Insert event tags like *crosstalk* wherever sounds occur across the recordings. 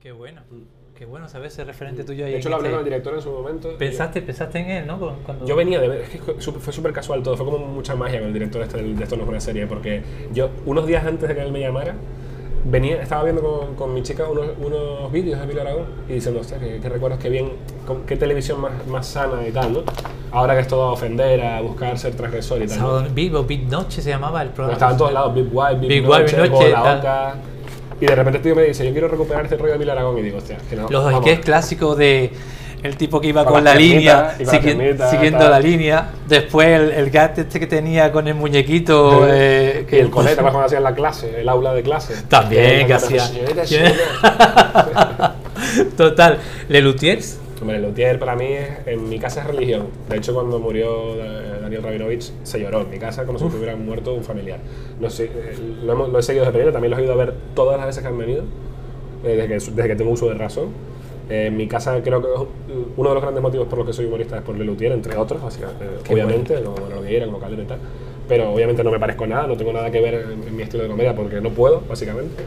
Qué bueno. Qué bueno saber ese referente tuyo ahí. De hecho, lo hablé este- con el director en su momento. y- Pensaste, pensaste en él, ¿no? Cu- Cuando... Yo venía de ver, es que fue súper casual todo, fue como mucha magia con el director este de Esto no es una serie, porque yo, unos días antes de que él me llamara, venía, estaba viendo con, con mi chica unos, unos vídeos de Emilio Aragón y diciendo, hostia, qué, qué recuerdos, qué bien, qué televisión más, más sana y tal, ¿no? Ahora que es todo a ofender, a buscar ser transgresor y tal. ¿no? Vivo, Big Noche se llamaba el programa. estaba en todos lados, Big White, Big, Big Noche, White, Big Noche, tal. Oca. Y de repente este tío me dice, yo quiero recuperar este rollo de Emilio Aragón y digo, hostia, que no. Los vamos. sketches clásicos de el tipo que iba Con la línea, con siguiendo tal. la línea. Después el, el gat este que tenía con el muñequito. eh, y el colega, ¿te acuerdas cuando hacía en la clase, el aula de clase? También, que Que hacía. *laughs* Total. Le Lutiers. Hombre, el Luthier para mí, es- en mi casa es religión. De hecho, cuando murió eh, Daniel Rabinovich, se lloró en mi casa como si hubiera muerto un familiar. No sé, eh, lo, hemos- lo he seguido desde pequeño, también lo he ido a ver todas las veces que han venido, eh, desde, que, desde que tengo uso de razón. Eh, en mi casa creo que uno de los grandes motivos por los que soy humorista es por Le Luthier, entre otros, básicamente, eh, obviamente, como lo que como Calderón y tal. Pero obviamente no me parezco nada, no tengo nada que ver en, en mi estilo de comedia porque no puedo, básicamente.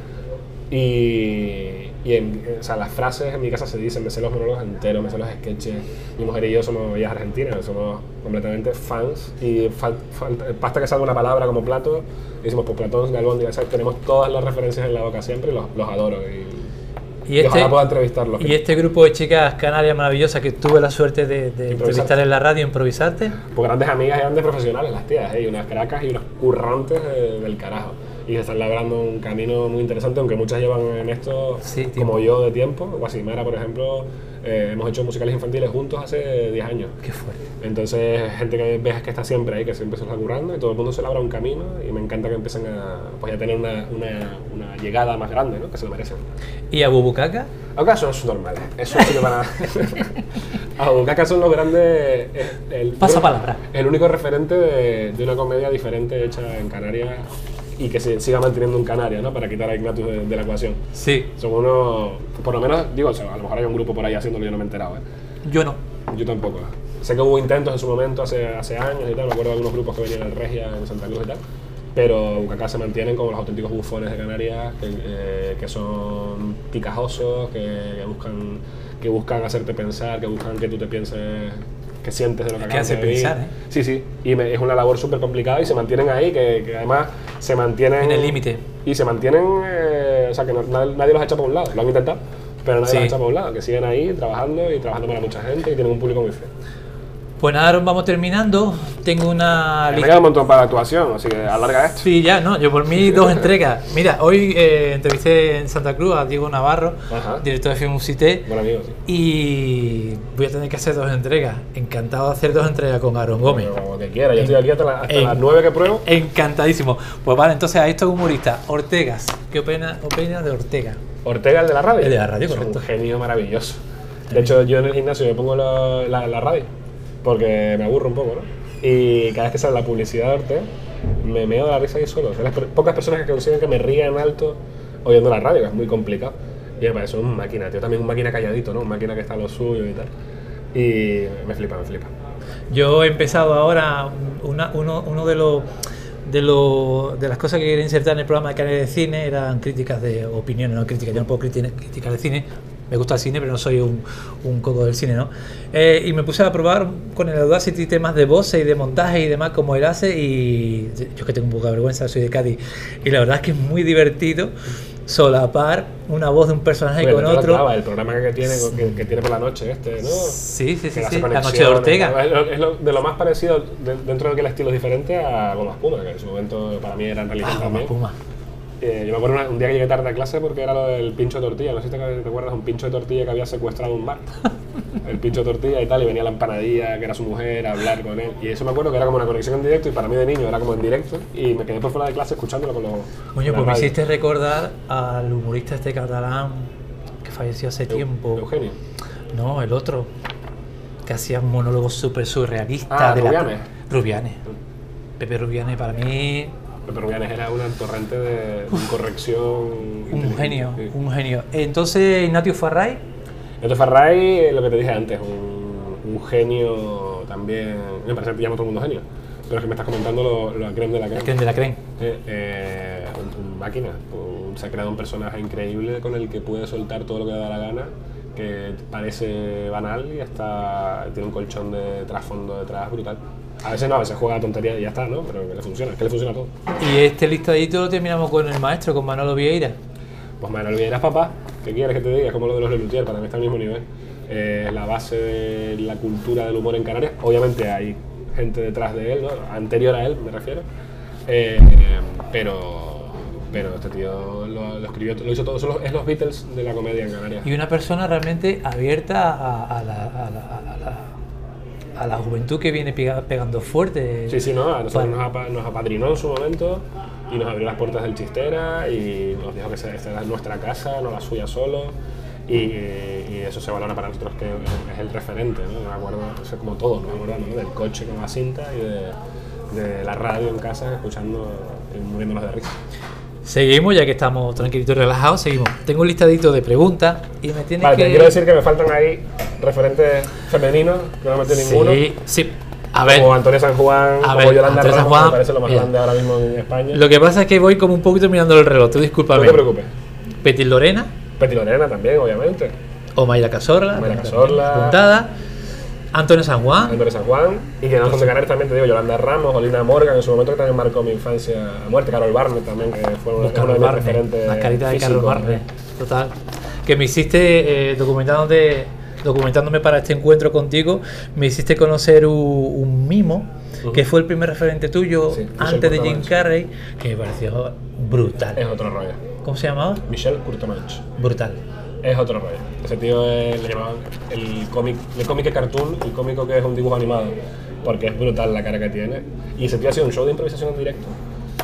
Y, y en, o sea, las frases en mi casa se dicen, me sé los monólogos enteros, me sé los sketches. Mi mujer y yo somos ellas argentinas, somos completamente fans. Y fal- basta que salga una palabra como plato, decimos, pues Platón, albóndiga, o sea, tenemos todas las referencias en la boca siempre y los, los adoro. Y, Y este, ojalá pueda entrevistarlos. y este grupo de chicas canarias maravillosas que tuve la suerte de, de entrevistar en la radio, improvisarte. Pues grandes amigas y grandes profesionales las tías, ¿eh? y unas caracas y unos currantes eh, del carajo. Y están labrando un camino muy interesante, aunque muchas llevan en esto Sí, como yo de tiempo. Guasimara, por ejemplo, eh, hemos hecho musicales infantiles juntos hace 10 años. Qué fuerte. Entonces, gente que ves que está siempre ahí, que siempre se está currando y todo el mundo se labra un camino y me encanta que empiecen a, pues, a tener una, una, una llegada más grande, ¿no? que se lo merecen. ¿Y a Bubucaca? Acá son normales, eso sí que van a... *laughs* a son los grandes... eh, El, Pasa creo- palabra. El único referente de, de una comedia diferente hecha en Canarias y que se siga manteniendo en Canarias, ¿no? Para quitar a Ignatius de, de la ecuación. Sí. Son unos... Por lo menos, digo, o sea, a lo mejor hay un grupo por ahí haciéndolo yo no me he enterado, ¿eh? Yo no. Yo tampoco. Sé que hubo intentos en su momento, hace, hace años y tal, me acuerdo de algunos grupos que venían en Regia, en Santa Cruz y tal, pero acá se mantienen como los auténticos bufones de Canarias, que, eh, que son picajosos, que, que buscan, que buscan hacerte pensar, que buscan que tú te pienses, que sientes de lo que Que hace de pensar, ¿eh? Sí, sí, y me- es una labor súper complicada y se mantienen ahí, que, que además se mantienen... En el límite. Y se mantienen, eh, o sea, que no- nadie, los echa por un lado, lo han intentado, pero nadie Sí. los echa por un lado, que siguen ahí trabajando y trabajando para mucha gente y tienen un público muy fiel. Pues nada, Aaron, vamos terminando. Tengo una Me queda un montón para la actuación, así que alarga esto. Sí, ya, no, yo por mí dos entregas. Mira, hoy eh, entrevisté en Santa Cruz a Diego Navarro, Ajá. director de Film Cité, Buen amigo, sí. y voy a tener que hacer dos entregas. Encantado de hacer dos entregas con Aaron Gómez. Como que quiera, yo estoy aquí hasta, la- hasta En- las 9 que pruebo. Encantadísimo. Pues vale, entonces a estos humoristas, Ortegas, ¿qué opina, opina de Ortega? Ortega, el de la radio. El de la radio, Es correcto. un genio maravilloso. De hecho, yo en el gimnasio me pongo la, la- la radio porque me aburro un poco, ¿no? Y cada vez que sale la publicidad de Ortega, me meo de la risa ahí solo. Son las per- pocas personas que consiguen que me ría en alto oyendo la radio, que es muy complicado. Y me parece un máquina, tío. También un máquina calladito, ¿no? Un máquina que está a lo suyo y tal. Y me flipa, me flipa. Yo he empezado ahora una- uno, uno de los de, lo- de las cosas que quería insertar en el programa de Canales de Cine eran críticas de opiniones, no críticas. Yo no puedo criti- criticar el cine, me gusta el cine, pero no soy un, un coco del cine, ¿no? Eh, y me puse a probar con el Audacity temas de voces y de montaje y demás, como él hace. Y yo que tengo un poco de vergüenza, soy de Cádiz. Y la verdad es que es muy divertido solapar una voz de un personaje Bueno, con otro. hablaba, el programa que tiene, que, que tiene por la noche este, ¿no? Sí, sí, sí, sí. La noche de Ortega. Es, lo- es lo- de lo más parecido, de- dentro de que el estilo es diferente, a Goma Espuma, que en su momento para mí era en religión Ah, también. Puma. Eh, yo me acuerdo una- un día que llegué tarde a clase porque era lo del pincho de tortilla. No sé si te, te acuerdas, un pincho de tortilla que había secuestrado un bar. *laughs* El pincho de tortilla y tal, y venía la empanadilla, que era su mujer, a hablar con él. Y eso me acuerdo que era como una conexión en directo, y para mí de niño era como en directo. Y me quedé por fuera de clase escuchándolo con los. Coño, pues me hiciste recordar al humorista este catalán que falleció hace tiempo. Eugenio. No, el otro. Que hacía un monólogo súper surrealista. Ah, de la- Rubianes. Rubianes. Pepe Rubianes para mí Rubianes era una torrente de incorrección. un inteligente, genio, sí. un genio. Entonces, Ignatius Farray, Entonces Farray, lo que te dije antes, un, un genio también, me parece que llama a todo el mundo genio, Pero es que me estás comentando lo, la creme de la creme. La creme de la creme. Eh, eh, un- un máquina. Un- se ha creado un personaje increíble con el que puede soltar todo lo que le da la gana, que parece banal y hasta tiene un colchón de trasfondo detrás brutal. A veces no, a veces juega a tontería y ya está, ¿no? Pero que le funciona, es que le funciona todo. Y este listadito lo terminamos con el maestro, con Manolo Vieira. Pues Manuel Vieras, papá, ¿qué quieres que te diga? Es como lo de los Lelutier, para mí está al mismo nivel. Eh, la base de la cultura del humor en Canarias. Obviamente hay gente detrás de él, ¿no? anterior a él, me refiero. Eh, pero, pero este tío lo, lo escribió, lo hizo todo. Son los- es los Beatles de la comedia en Canarias. Y una persona realmente abierta a, a la, a la- a la- a la juventud que viene pega- pegando fuerte. Sí, sí, no, a nosotros nos, apa- nos apadrinó en su momento y nos abrió las puertas del chistera y nos dijo que esta era nuestra casa, no la suya solo. Y, y eso se valora para nosotros que es el referente, ¿no? Me acuerdo, o sea, como todos, nos acordamos ¿no? del coche con la cinta y de, de la radio en casa escuchando y muriéndonos de risa. Seguimos, ya que estamos tranquilitos y relajados, seguimos. Tengo un listadito de preguntas y me tienes Vale, que... te quiero decir que me faltan ahí referentes femeninos, que no metí ninguno. Sí, sí. A ver, Como Antonia San Juan, A como ver, Yolanda San Juan, me parece lo más mira. grande ahora mismo en España. lo que pasa es que voy como un poquito mirando el reloj, tú discúlpame. no te preocupes. Petit Lorena, Peti Lorena también, obviamente. o Mayra Cazorla, Mayra también Cazorla. Antonio San Juan, Antonio San Juan. Y que no son de Canarias también, te digo, Yolanda Ramos, Olina Morgan, en su momento que también marcó mi infancia a muerte. Carol Barnett también, que fue uno, es uno Carlos de mis Barnes, referentes. las caritas de Barnes, ¿eh? total. Que me hiciste, eh, documentándote, documentándome para este encuentro contigo, me hiciste conocer un, un mimo, que fue el primer referente tuyo Sí, antes de Jim. Carrey, que me pareció brutal. Es otro rollo. ¿Cómo se llamaba? Michel Courtemanche. Brutal. Es otro rollo. Ese tío es- le llamaban el cómic, el cómic cartoon, el cómico que es un dibujo animado, porque es brutal la cara que tiene. Y ese tío hacía un show de improvisación en directo.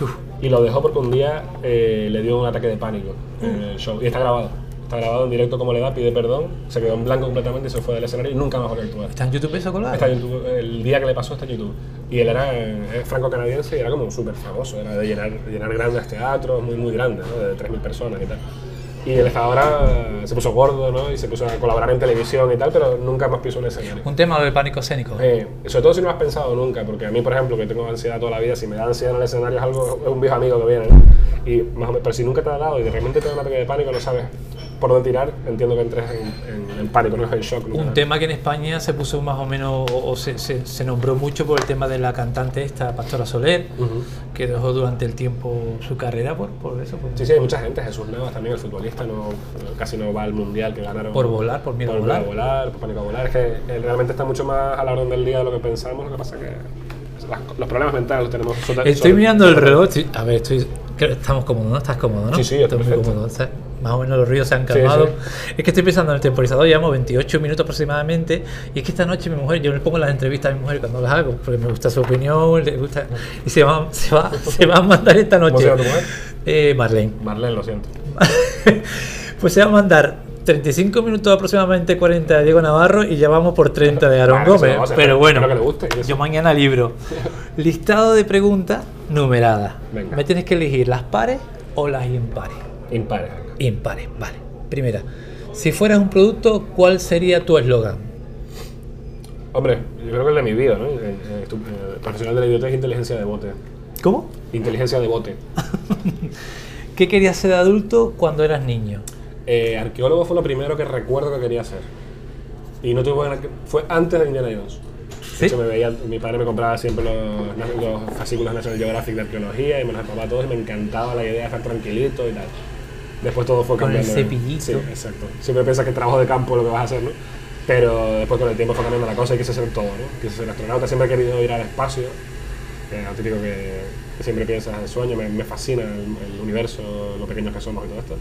Uf. Y lo dejó porque un día eh, le dio un ataque de pánico en el show. Y está grabado. Está grabado en directo como le da, pide perdón, se quedó en blanco completamente y se fue del escenario y nunca más volvió a actuar. ¿Está en YouTube eso colgado? Está en YouTube, el día que le pasó está en YouTube. Y él era eh, franco-canadiense y era como súper famoso, era de llenar, de llenar grandes teatros, muy, muy grandes, ¿no? de 3.000 personas y tal. Y él está ahora se puso gordo ¿no? y se puso a colaborar en televisión y tal, pero nunca más pisó un escenario. Un tema de pánico escénico. Eh, sobre todo si no lo has pensado nunca, porque a mí, por ejemplo, que tengo ansiedad toda la vida, si me da ansiedad en el escenario es algo, es un viejo amigo que viene, ¿no? Y más o menos, pero si nunca te ha dado y de repente te da un ataque de pánico, no sabes por dónde tirar, entiendo que entres en, en- en pánico, no es en shock. Un tema que en España se puso más o menos, o o se, se- se nombró mucho por el tema de la cantante esta, Pastora Soler, que dejó durante el tiempo su carrera por, por eso, por, Sí, sí, hay mucha gente. Jesús Navas también, el futbolista, no, casi no va al mundial que ganaron. por volar, por miedo por a volar. volar, por pánico a volar. Es que eh, realmente está mucho más a la orden del día de lo que pensamos. Lo que pasa es que los problemas mentales los tenemos. sobre- Estoy sobre- mirando el reloj, estoy- a ver, estoy, estamos cómodos, ¿no? Estás cómodo, ¿no? Sí, sí, estoy muy cómodo. Más o menos los ríos se han Sí, calmado. sí. Es que estoy pensando en el temporizador, llevamos 28 minutos aproximadamente, y es que esta noche mi mujer, yo le pongo las entrevistas a mi mujer cuando las hago, porque me gusta su opinión, le gusta, y se va, se va, *laughs* se va a mandar esta ¿Cómo noche. se llama tu mujer? Eh, Marlene. Marlene, lo siento. *laughs* pues se va a mandar 35 minutos aproximadamente 40 de Diego Navarro y ya vamos por 30 de Aaron eso Gómez. hacer, Pero bueno, que le guste, yo mañana libro. *laughs* Listado de preguntas numeradas. Me tienes que elegir las pares o las impares. Impares. Impares, vale. Primera, si fueras un producto, ¿cuál sería tu eslogan? Hombre, yo creo que el de mi vida, ¿no? Eh, eh, eh, profesional de la idiotez, inteligencia de bote. ¿Cómo? Inteligencia de bote. *laughs* ¿Qué querías ser de adulto cuando eras niño? Eh, arqueólogo fue lo primero que recuerdo que quería hacer. Y no tuve buena- Fue antes de Indiana Jones. ¿Sí? De hecho, me veía, mi padre me compraba siempre los, los fascículos National Geographic de arqueología y me los empapaba todos y me encantaba la idea de estar tranquilito y tal. Después todo fue Con el cambiando. cepillito. Sí, exacto. Siempre piensas que trabajo de campo es lo que vas a hacer, ¿no? Pero después con el tiempo fue cambiando la cosa y quise ser todo, ¿no? Quise ser astronauta, siempre he querido ir al espacio. Es lo típico que, que siempre piensas en sueño, me, me fascina el, el universo, lo pequeños que somos y todo esto.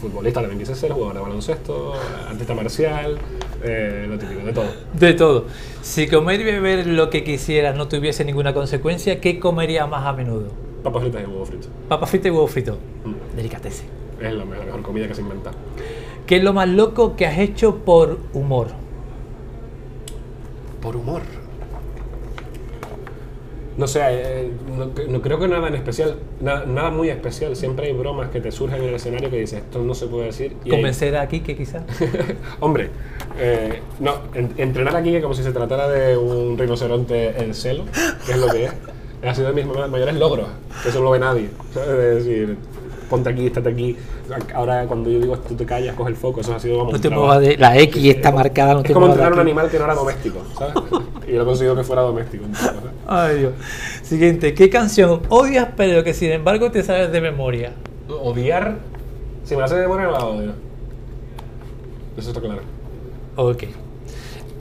Futbolista también quise ser, jugador de baloncesto, artista marcial, eh, lo típico, de todo. De todo. Si comer y beber lo que quisieras no tuviese ninguna consecuencia, ¿qué comerías más a menudo? Papas fritas y huevo frito. Papa frita y huevo frito. Mm. Delicatese. Es la mejor, la mejor comida que se inventa. ¿Qué es lo más loco que has hecho por humor? Por humor. No sé, eh, no, no creo que nada en especial, nada, nada muy especial. Siempre hay bromas que te surgen en el escenario que dices, esto no se puede decir. y hay- Convencer aquí que quizás. *laughs* Hombre, eh, no, en- entrenar aquí como si se tratara de un rinoceronte en celo, que es lo que es. *laughs* Ha sido de mis mayores logros, que eso no lo ve nadie. ¿sabes? Es decir, ponte aquí, estate aquí. Ahora cuando yo digo tú te callas, coge el foco, eso ha sido como No te muevas de. La X está marcada, no Es te como entrenar un animal que no era doméstico, ¿sabes? *laughs* y yo he conseguido que fuera doméstico. Ay, Dios. Siguiente, ¿qué canción odias pero que sin embargo te sabes de memoria? Odiar, si me la sé de memoria, no la odio. Eso está claro. Ok.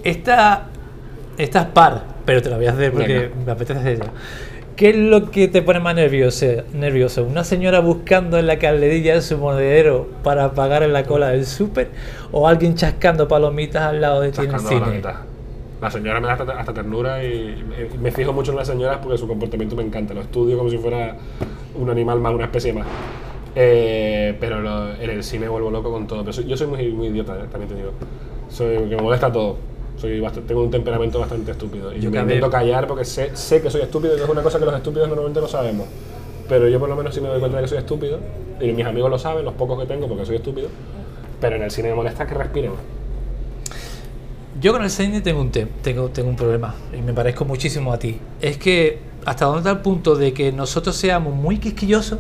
Esta, esta es par, pero te la voy a hacer porque Venga. me apetece hacerla. ¿Qué es lo que te pone más nervioso? nervioso? ¿Una señora buscando en la calderilla de su monedero para pagar en la cola del súper? ¿O alguien chascando palomitas al lado de ti en el cine? La señora me da hasta, hasta ternura y me, me fijo mucho en las señoras porque su comportamiento me encanta. Lo estudio como si fuera un animal más, una especie más. Eh, pero lo- en el cine vuelvo loco con todo. Pero soy- yo soy muy, muy idiota, eh, también te digo. Soy, que me molesta todo. Soy bast- tengo un temperamento bastante estúpido. Y Yo me intento callar porque sé, sé que soy estúpido y es una cosa que los estúpidos normalmente no sabemos. Pero yo por lo menos sí me doy cuenta de que soy estúpido. Y mis amigos lo saben, los pocos que tengo, porque soy estúpido. Pero en el cine me molesta que respiren. Yo con el cine tengo un, te- tengo, tengo un problema y me parezco muchísimo a ti. Es que hasta dónde está el punto de que nosotros seamos muy quisquillosos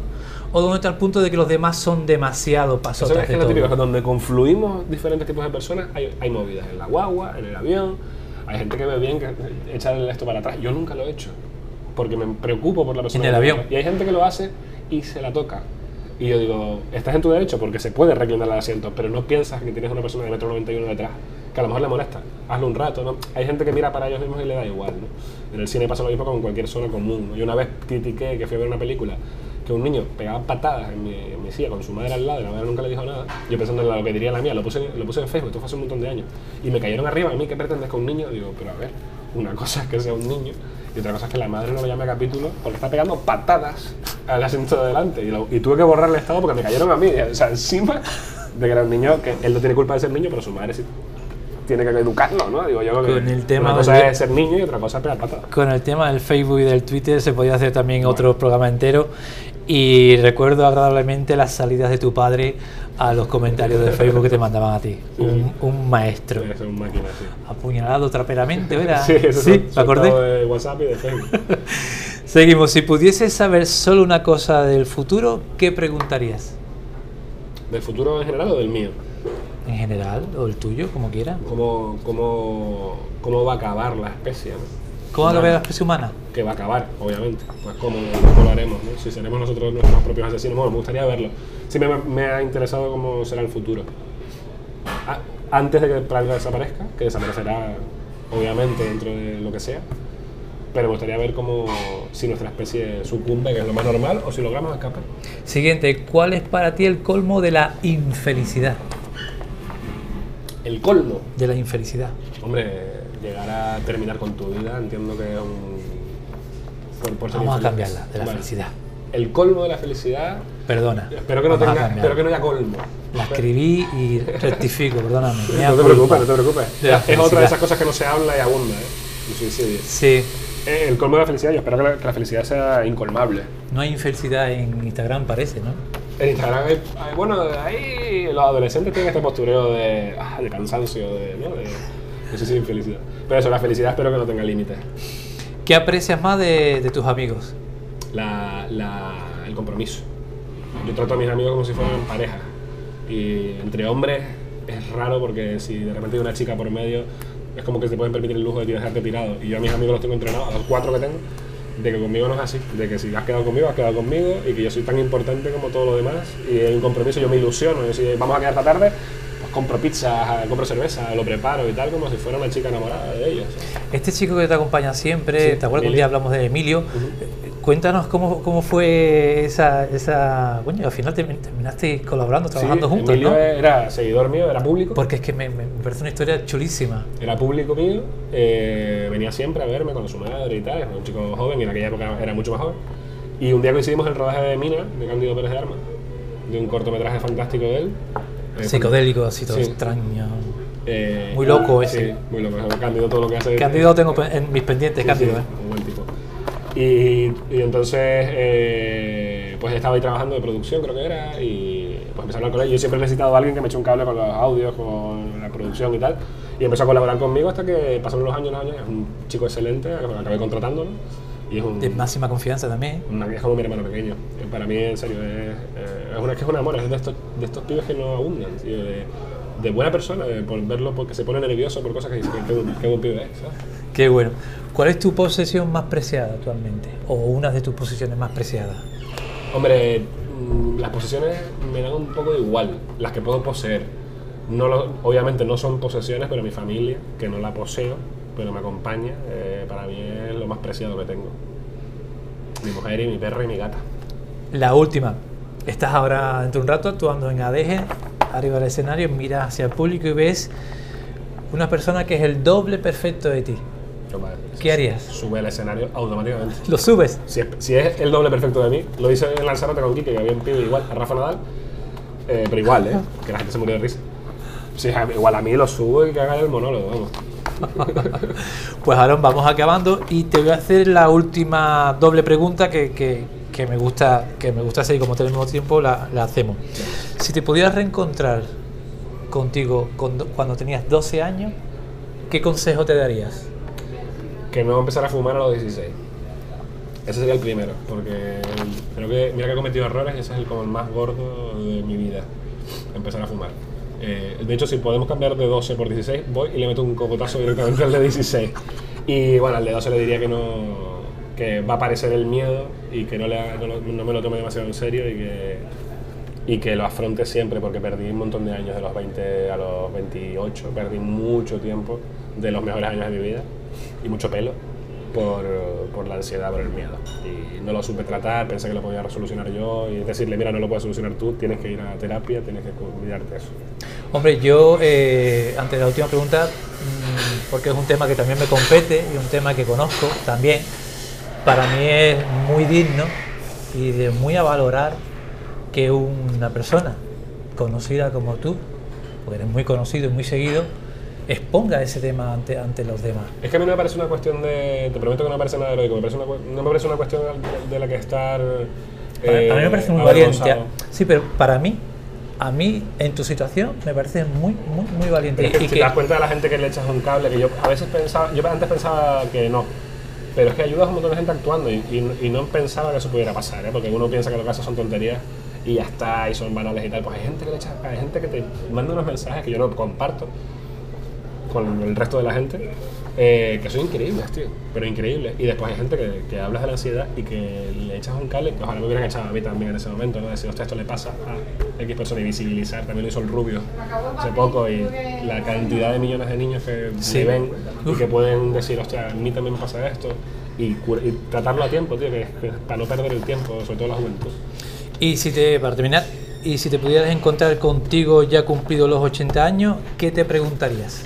o dónde está el punto de que los demás son demasiado Eso pasotas es que de lo típico, es todo. donde confluimos diferentes tipos de personas, hay, hay movidas en la guagua, en el avión, hay gente que ve bien que echa el esto para atrás. Yo nunca lo he hecho, porque me preocupo por la persona. En el avión. Y hay gente que lo hace y se la toca. Y yo digo, estás en tu derecho porque se puede reclinar el asiento, pero no piensas que tienes una persona de metro 91 detrás, que a lo mejor le molesta. Hazlo un rato, ¿no? Hay gente que mira para ellos mismos y le da igual, ¿no? En el cine pasa lo mismo con cualquier zona común. ¿no? Yo una vez critiqué que fui a ver una película que un niño pegaba patadas en mi, en mi silla con su madre al lado y la madre nunca le dijo nada. Yo pensando en lo que diría la mía, lo puse, lo puse en Facebook, esto fue hace un montón de años. Y me cayeron arriba a mí, ¿qué pretendes con un niño? Digo, pero a ver, una cosa es que sea un niño y otra cosa es que la madre no lo llame a capítulo porque está pegando patadas al asiento de delante. Y, lo- y tuve que borrarle estado porque me cayeron a mí. O sea, encima de que era un niño, que él no tiene culpa de ser niño, pero su madre sí tiene que educarlo, ¿no? Digo yo que Con el tema una cosa del- es ser niño y otra cosa es pegar patadas. Con el tema del Facebook y del Twitter se podía hacer también otro programa entero. Y recuerdo agradablemente las salidas de tu padre a los comentarios de Facebook que te mandaban a ti. Un, un maestro. Un máquina, sí. Apuñalado traperamente, ¿verdad? *laughs* Sí, eso sí, me acordé. de WhatsApp y de Facebook. *laughs* Seguimos. Si pudieses saber solo una cosa del futuro, ¿qué preguntarías? ¿Del futuro en general o del mío? En general, o el tuyo, como quieras. ¿Cómo, cómo, cómo va a acabar la especie? ¿no? ¿Cómo va a ver la especie humana? Que va a acabar, obviamente. Pues cómo, cómo lo haremos, ¿no? Si seremos nosotros nuestros propios asesinos. Bueno, me gustaría verlo. Sí me, me ha interesado cómo será el futuro. Antes de que el planeta desaparezca, que desaparecerá, obviamente, dentro de lo que sea. Pero me gustaría ver cómo, si nuestra especie sucumbe, que es lo más normal, o si logramos escapar. Siguiente, ¿cuál es para ti el colmo de la infelicidad? El colmo. De la infelicidad. Hombre, llegar a terminar con tu vida, entiendo que es un. por- por Vamos a cambiarla, de la Vale. felicidad. El colmo de la felicidad. Perdona. Espero que no tenga, espero que no haya colmo. La escribí y rectifico, perdóname. No te preocupes, no te preocupes. Es otra de esas cosas que no se habla y abunda, ¿eh? El suicidio. Sí, Eh, el colmo de la felicidad, yo espero que la, que la felicidad sea incolmable. no hay infelicidad en Instagram, parece, ¿no? En Instagram, hay, hay- bueno, ahí los adolescentes tienen este postureo de, ah, de cansancio, de, ¿no? De, sé si infelicidad. Pero eso, la felicidad espero que no tenga límites. ¿Qué aprecias más de, de tus amigos? la, la- el compromiso. Yo trato a mis amigos como si fueran pareja. Y entre hombres es raro porque si de repente hay una chica por medio, es como que se pueden permitir el lujo de dejarte tirado. Y yo a mis amigos los tengo entrenados, a los cuatro que tengo, de que conmigo no es así. De que si has quedado conmigo, has quedado conmigo y que yo soy tan importante como todos los demás. Y hay un compromiso, yo me ilusiono. Yo si vamos a quedar esta tarde, compro pizza, compro cerveza, lo preparo y tal, como si fuera una chica enamorada de ellos. Este chico que te acompaña siempre, Sí, ¿te acuerdas que un día hablamos de Emilio? Eh, Cuéntanos cómo, cómo fue esa, esa... Coño, al final termin- terminaste colaborando, trabajando Sí, juntos, Emilio ¿no? era seguidor mío, era público. Porque es que me, me parece una historia chulísima. Era público mío, eh, venía siempre a verme con su madre y tal, era un chico joven y en aquella época era mucho más joven. Y un día coincidimos en el rodaje de Mina, de Cándido Pérez de Armas, de un cortometraje fantástico de él. Eh, Psicodélico, así todo Sí. extraño. eh, Muy loco sí, ese. muy loco. Cándido todo lo que hace. Cándido tengo en mis pendientes, Sí, Cándido, sí, ¿eh? un buen tipo. Y, y entonces, eh, pues estaba ahí trabajando de producción, creo que era, y pues empecé a hablar con él. Yo siempre he necesitado a alguien que me eche un cable con los audios, con la producción y tal. Y empezó a colaborar conmigo hasta que pasaron los años, los años. Es un chico excelente, acabé contratándolo. Y es un, De máxima confianza también. una, es como mi hermano pequeño. Para mí, en serio, es, eh, es, una, que es un amor. Es de estos, de estos pibes que no abundan, tío, de, de buena persona, de por verlo porque se pone nervioso por cosas que dice que qué buen pibe es, ¿sabes? Qué bueno. ¿Cuál es tu posesión más preciada actualmente? O una de tus posesiones más preciadas. Hombre, mm, las posesiones me dan un poco de igual, las que puedo poseer. No lo- obviamente no son posesiones, pero mi familia, que no la poseo, pero me acompaña, eh, para mí es lo más preciado que tengo. Mi mujer y mi perro y mi gata. La última. Estás ahora dentro de un rato actuando en ADG, arriba del escenario, miras hacia el público y ves una persona que es el doble perfecto de ti. ¿Qué harías? Sube al escenario automáticamente. Lo subes. Si es, si es el doble perfecto de mí, lo hice en Lanzarote con Kike, que había un pibe igual a Rafa Nadal, eh, pero igual, ¿eh? Que la gente se murió de risa. Si es igual a mí lo subo y que haga el monólogo, vamos. *laughs* Pues Aaron, vamos acabando y te voy a hacer la última doble pregunta que, que- que me gusta que me gusta hacer y como tenemos tiempo la, la hacemos. Si te pudieras reencontrar contigo cuando, cuando tenías 12 años, ¿qué consejo te darías? Que no empezar a fumar a los 16. Ese sería el primero, porque creo que, mira que he cometido errores y ese es el, como el más gordo de mi vida, empezar a fumar. Eh, de hecho, si podemos cambiar de 12 por 16, voy y le meto un cocotazo directamente al de 16. Y bueno, al de 12 le diría que no que va a aparecer el miedo y que no, le no me lo tome demasiado en serio y que, y que lo afronte siempre, porque perdí un montón de años, de los 20 a los 28, perdí mucho tiempo de los mejores años de mi vida y mucho pelo por, por la ansiedad, por el miedo. Y no lo supe tratar, pensé que lo podía solucionar yo y decirle, mira, no lo puedes solucionar tú, tienes que ir a terapia, tienes que cuidarte eso. Hombre, yo, eh, ante la última pregunta, mm, porque es un tema que también me compete y un tema que conozco también, para mí es muy digno y de muy a valorar que una persona conocida como tú, porque eres muy conocido y muy seguido, exponga ese tema ante, ante los demás. Es que a mí no me parece una cuestión de. Te prometo que no me parece nada heroico, me parece una no me parece una cuestión de la que estar. Para- eh, a mí me parece muy valiente. Sí, pero para mí, a mí, en tu situación, me parece muy, muy, muy valiente. Pero es que Y si que- te das cuenta de la gente que le echas un cable, que yo a veces pensaba, yo antes pensaba que no, pero es que ayudas a un montón de gente actuando y, y- y no pensaba que eso pudiera pasar, ¿eh? porque uno piensa que lo que hace son tonterías y ya está, y son banales y tal. Pues hay gente que le echa, hay gente que te manda unos mensajes que yo no comparto con el resto de la gente, eh, que son increíbles, tío, pero increíbles. Y después hay gente que, que hablas de la ansiedad y que le echas un cable, que ojalá me hubieran echado a mí también en ese momento, ¿no? Decir, hostia, esto le pasa a X persona y visibilizar, también lo hizo el Rubio hace poco y la cantidad de millones de niños que Sí. le ven y que pueden decir, hostia, a mí también me pasa esto y, y tratarlo a tiempo, tío, que, que para no perder el tiempo, sobre todo la juventud. Y si te, para terminar, y si te pudieras encontrar contigo ya cumplido los 80 años, ¿qué te preguntarías?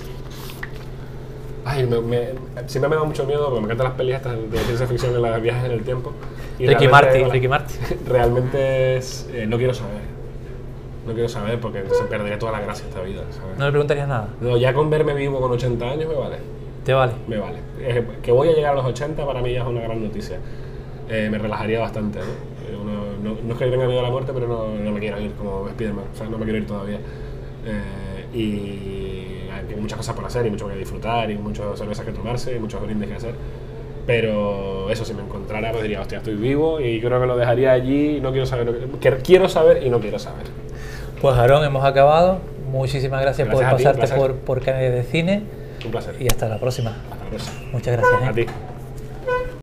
Ay, me, me- siempre me da mucho miedo porque me encantan las pelis estas de ciencia ficción de los viajes en el tiempo. Y Ricky realmente- Martin, Ricky Martin. *laughs* Realmente es, eh, no quiero saber. No quiero saber porque se perdería toda la gracia de esta vida, ¿sabes? No le preguntarías nada. No, ya con verme vivo con 80 años me vale. Te vale. Me vale. Eh, que voy a llegar a los 80 para mí ya es una gran noticia. Eh, me relajaría bastante. ¿no? Eh, uno- no, no es que tenga miedo a la muerte, pero no, no me quiero ir como Spiderman. O sea, no me quiero ir todavía. Eh, y hay muchas cosas por hacer y mucho que disfrutar y muchas cervezas que tomarse y muchos brindes que hacer. Pero eso, si me encontrara, pues diría, hostia, estoy vivo y creo que lo dejaría allí. No quiero saber, lo que- quiero saber y no quiero saber. Pues Aarón, hemos acabado. Muchísimas gracias, Gracias por ti, pasarte placer. por, por Canales de Cine Un placer. y hasta la próxima. Hasta la próxima. Muchas gracias. ¿eh? A ti.